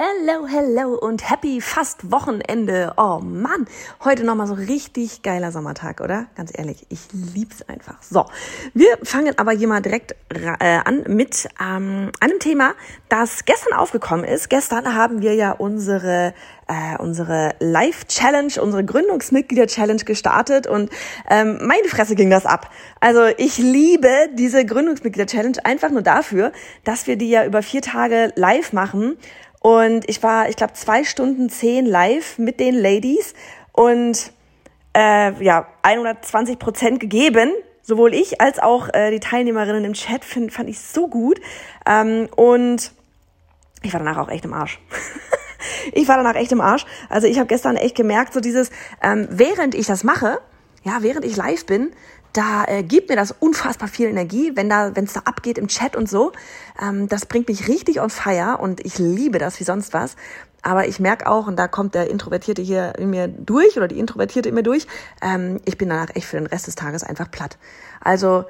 Hello, hello und happy fast Wochenende. Oh Mann, heute nochmal so richtig geiler Sommertag, oder? Ganz ehrlich, ich lieb's einfach. So, wir fangen aber hier mal direkt äh, an mit ähm, einem Thema, das gestern aufgekommen ist. Gestern haben wir ja unsere äh, unsere Live-Challenge, unsere Gründungsmitglieder-Challenge gestartet und ähm, meine Fresse ging das ab. Also ich liebe diese Gründungsmitglieder-Challenge einfach nur dafür, dass wir die ja über vier Tage live machen und ich war, ich glaube, zwei Stunden zehn live mit den Ladies und äh, ja, 120 Prozent gegeben. Sowohl ich als auch äh, die Teilnehmerinnen im Chat find, fand ich so gut. Ähm, und ich war danach auch echt im Arsch. ich war danach echt im Arsch. Also ich habe gestern echt gemerkt, so dieses, ähm, während ich das mache, ja, während ich live bin, da äh, gibt mir das unfassbar viel Energie, wenn da, wenn es da abgeht im Chat und so. Ähm, das bringt mich richtig on fire und ich liebe das wie sonst was. Aber ich merke auch, und da kommt der Introvertierte hier in mir durch oder die Introvertierte in mir durch, ähm, ich bin danach echt für den Rest des Tages einfach platt. Also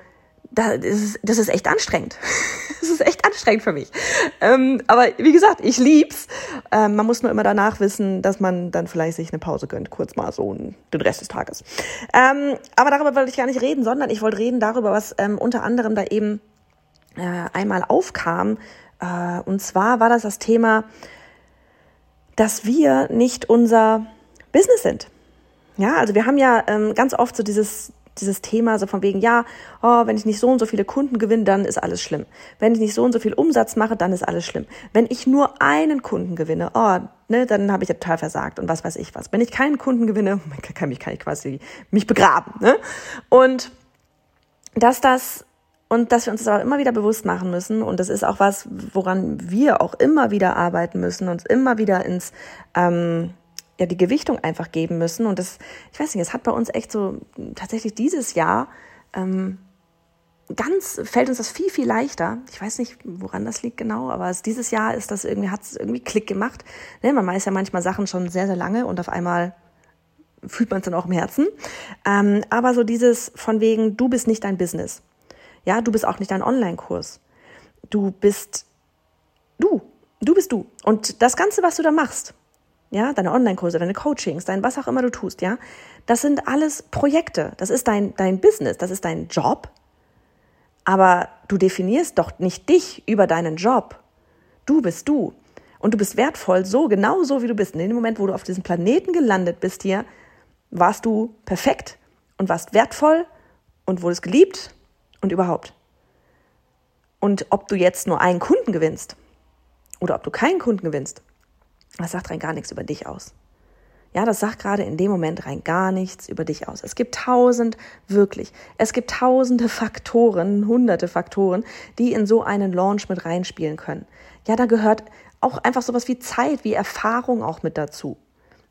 das ist, das ist echt anstrengend. Das ist echt anstrengend für mich. Ähm, aber wie gesagt, ich lieb's. Ähm, man muss nur immer danach wissen, dass man dann vielleicht sich eine Pause gönnt, kurz mal so den Rest des Tages. Ähm, aber darüber wollte ich gar nicht reden, sondern ich wollte reden darüber, was ähm, unter anderem da eben äh, einmal aufkam. Äh, und zwar war das das Thema, dass wir nicht unser Business sind. Ja, also wir haben ja ähm, ganz oft so dieses dieses Thema so von wegen, ja, oh, wenn ich nicht so und so viele Kunden gewinne, dann ist alles schlimm. Wenn ich nicht so und so viel Umsatz mache, dann ist alles schlimm. Wenn ich nur einen Kunden gewinne, oh, ne, dann habe ich ja total versagt und was weiß ich was. Wenn ich keinen Kunden gewinne, kann, mich, kann ich quasi mich begraben. Ne? Und dass das und dass wir uns das aber immer wieder bewusst machen müssen und das ist auch was, woran wir auch immer wieder arbeiten müssen, uns immer wieder ins ähm, ja die Gewichtung einfach geben müssen. Und das, ich weiß nicht, es hat bei uns echt so tatsächlich dieses Jahr ähm, ganz fällt uns das viel, viel leichter. Ich weiß nicht, woran das liegt genau, aber es, dieses Jahr ist das irgendwie, hat es irgendwie Klick gemacht. Ne, man weiß ja manchmal Sachen schon sehr, sehr lange und auf einmal fühlt man es dann auch im Herzen. Ähm, aber so dieses von wegen, du bist nicht dein Business. Ja, du bist auch nicht dein Online-Kurs. Du bist du. Du bist du. Und das Ganze, was du da machst, ja, deine Online-Kurse, deine Coachings, dein was auch immer du tust, ja, das sind alles Projekte. Das ist dein, dein Business, das ist dein Job. Aber du definierst doch nicht dich über deinen Job. Du bist du. Und du bist wertvoll, so genau so wie du bist. in dem Moment, wo du auf diesem Planeten gelandet bist hier, warst du perfekt und warst wertvoll und wurdest geliebt und überhaupt. Und ob du jetzt nur einen Kunden gewinnst oder ob du keinen Kunden gewinnst, das sagt rein gar nichts über dich aus. Ja, das sagt gerade in dem Moment rein gar nichts über dich aus. Es gibt tausend, wirklich, es gibt tausende Faktoren, hunderte Faktoren, die in so einen Launch mit reinspielen können. Ja, da gehört auch einfach sowas wie Zeit, wie Erfahrung auch mit dazu.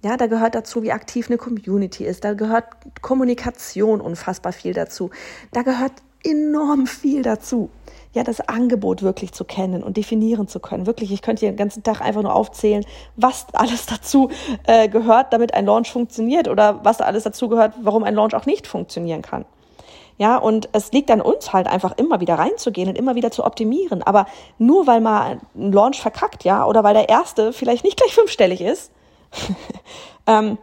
Ja, da gehört dazu, wie aktiv eine Community ist. Da gehört Kommunikation unfassbar viel dazu. Da gehört enorm viel dazu ja, das Angebot wirklich zu kennen und definieren zu können. Wirklich, ich könnte hier den ganzen Tag einfach nur aufzählen, was alles dazu äh, gehört, damit ein Launch funktioniert oder was alles dazu gehört, warum ein Launch auch nicht funktionieren kann. Ja, und es liegt an uns halt einfach immer wieder reinzugehen und immer wieder zu optimieren. Aber nur weil mal ein Launch verkackt, ja, oder weil der erste vielleicht nicht gleich fünfstellig ist, ähm,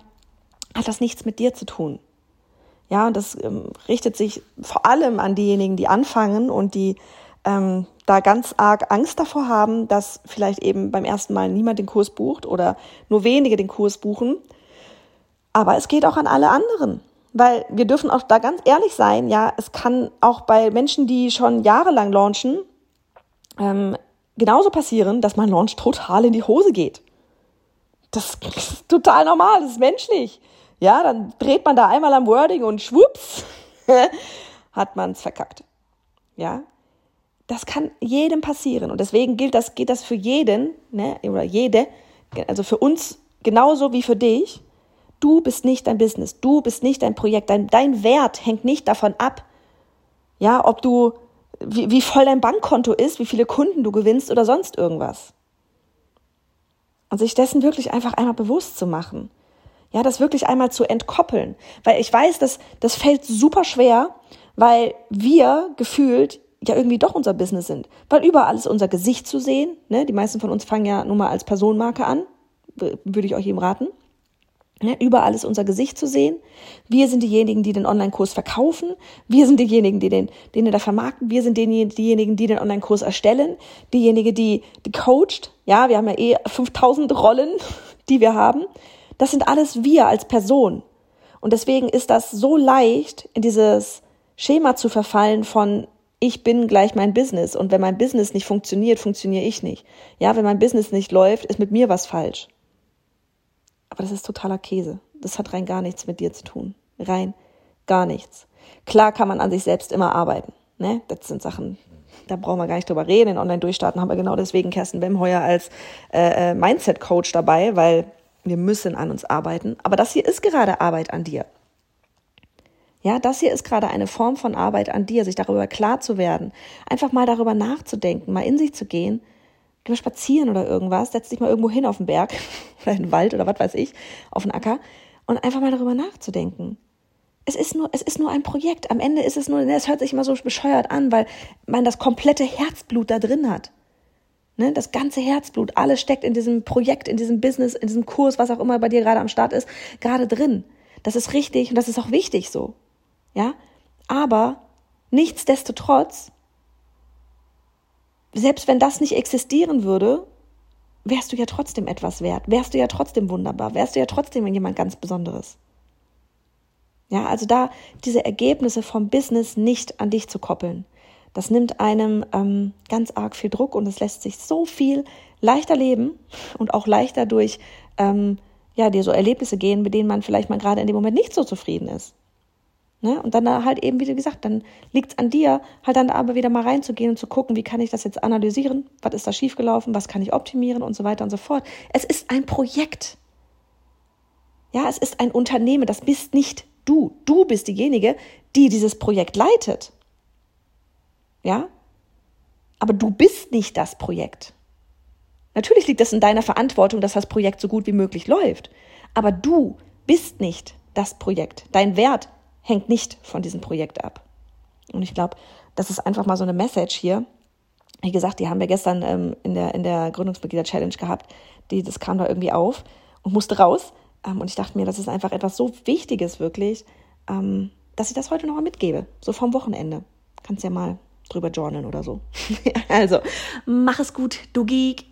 hat das nichts mit dir zu tun. Ja, und das ähm, richtet sich vor allem an diejenigen, die anfangen und die ähm, da ganz arg Angst davor haben, dass vielleicht eben beim ersten Mal niemand den Kurs bucht oder nur wenige den Kurs buchen. Aber es geht auch an alle anderen. Weil wir dürfen auch da ganz ehrlich sein, ja, es kann auch bei Menschen, die schon jahrelang launchen, ähm, genauso passieren, dass mein Launch total in die Hose geht. Das ist total normal, das ist menschlich. Ja, dann dreht man da einmal am Wording und schwupps, hat man es verkackt. Ja, das kann jedem passieren. Und deswegen gilt das, geht das für jeden, ne, oder jede, also für uns genauso wie für dich. Du bist nicht dein Business, du bist nicht dein Projekt, dein, dein Wert hängt nicht davon ab, ja, ob du, wie, wie voll dein Bankkonto ist, wie viele Kunden du gewinnst oder sonst irgendwas. Und sich dessen wirklich einfach einmal bewusst zu machen. Ja, das wirklich einmal zu entkoppeln. Weil ich weiß, dass das fällt super schwer, weil wir gefühlt ja irgendwie doch unser Business sind. Weil überall ist unser Gesicht zu sehen. Ne? Die meisten von uns fangen ja nun mal als Personenmarke an. Würde ich euch eben raten. Ne? Überall ist unser Gesicht zu sehen. Wir sind diejenigen, die den Online-Kurs verkaufen. Wir sind diejenigen, die den, den da vermarkten. Wir sind diejenigen, die den Online-Kurs erstellen. Diejenigen, die, die coacht. Ja, wir haben ja eh 5000 Rollen, die wir haben. Das sind alles wir als Person. Und deswegen ist das so leicht, in dieses Schema zu verfallen von ich bin gleich mein Business und wenn mein Business nicht funktioniert, funktioniere ich nicht. Ja, wenn mein Business nicht läuft, ist mit mir was falsch. Aber das ist totaler Käse. Das hat rein gar nichts mit dir zu tun. Rein gar nichts. Klar kann man an sich selbst immer arbeiten. Ne? Das sind Sachen, da brauchen wir gar nicht drüber reden. In Online-Durchstarten haben wir genau deswegen Kerstin Wemheuer als äh, äh, Mindset-Coach dabei, weil wir müssen an uns arbeiten. Aber das hier ist gerade Arbeit an dir. Ja, das hier ist gerade eine Form von Arbeit an dir, sich darüber klar zu werden, einfach mal darüber nachzudenken, mal in sich zu gehen, geh mal spazieren oder irgendwas, setz dich mal irgendwo hin auf den Berg oder in den Wald oder was weiß ich, auf den Acker und einfach mal darüber nachzudenken. Es ist nur, es ist nur ein Projekt. Am Ende ist es nur, es hört sich immer so bescheuert an, weil man das komplette Herzblut da drin hat. Ne, das ganze Herzblut, alles steckt in diesem Projekt, in diesem Business, in diesem Kurs, was auch immer bei dir gerade am Start ist, gerade drin. Das ist richtig und das ist auch wichtig so. Ja, aber nichtsdestotrotz, selbst wenn das nicht existieren würde, wärst du ja trotzdem etwas wert, wärst du ja trotzdem wunderbar, wärst du ja trotzdem jemand ganz Besonderes. Ja, also da diese Ergebnisse vom Business nicht an dich zu koppeln, das nimmt einem ähm, ganz arg viel Druck und es lässt sich so viel leichter leben und auch leichter durch ähm, ja, dir so Erlebnisse gehen, mit denen man vielleicht mal gerade in dem Moment nicht so zufrieden ist. Ne? Und dann halt eben, wie gesagt, dann liegt es an dir, halt dann aber wieder mal reinzugehen und zu gucken, wie kann ich das jetzt analysieren, was ist da schiefgelaufen, was kann ich optimieren und so weiter und so fort. Es ist ein Projekt. Ja, es ist ein Unternehmen, das bist nicht du. Du bist diejenige, die dieses Projekt leitet. Ja? Aber du bist nicht das Projekt. Natürlich liegt es in deiner Verantwortung, dass das Projekt so gut wie möglich läuft. Aber du bist nicht das Projekt. Dein Wert hängt nicht von diesem Projekt ab. Und ich glaube, das ist einfach mal so eine Message hier. Wie gesagt, die haben wir gestern ähm, in der, in der Gründungsmitglieder-Challenge gehabt. Die, das kam da irgendwie auf und musste raus. Ähm, und ich dachte mir, das ist einfach etwas so Wichtiges wirklich, ähm, dass ich das heute noch mal mitgebe. So vom Wochenende. Kannst ja mal drüber journalen oder so. also, mach es gut, du Geek.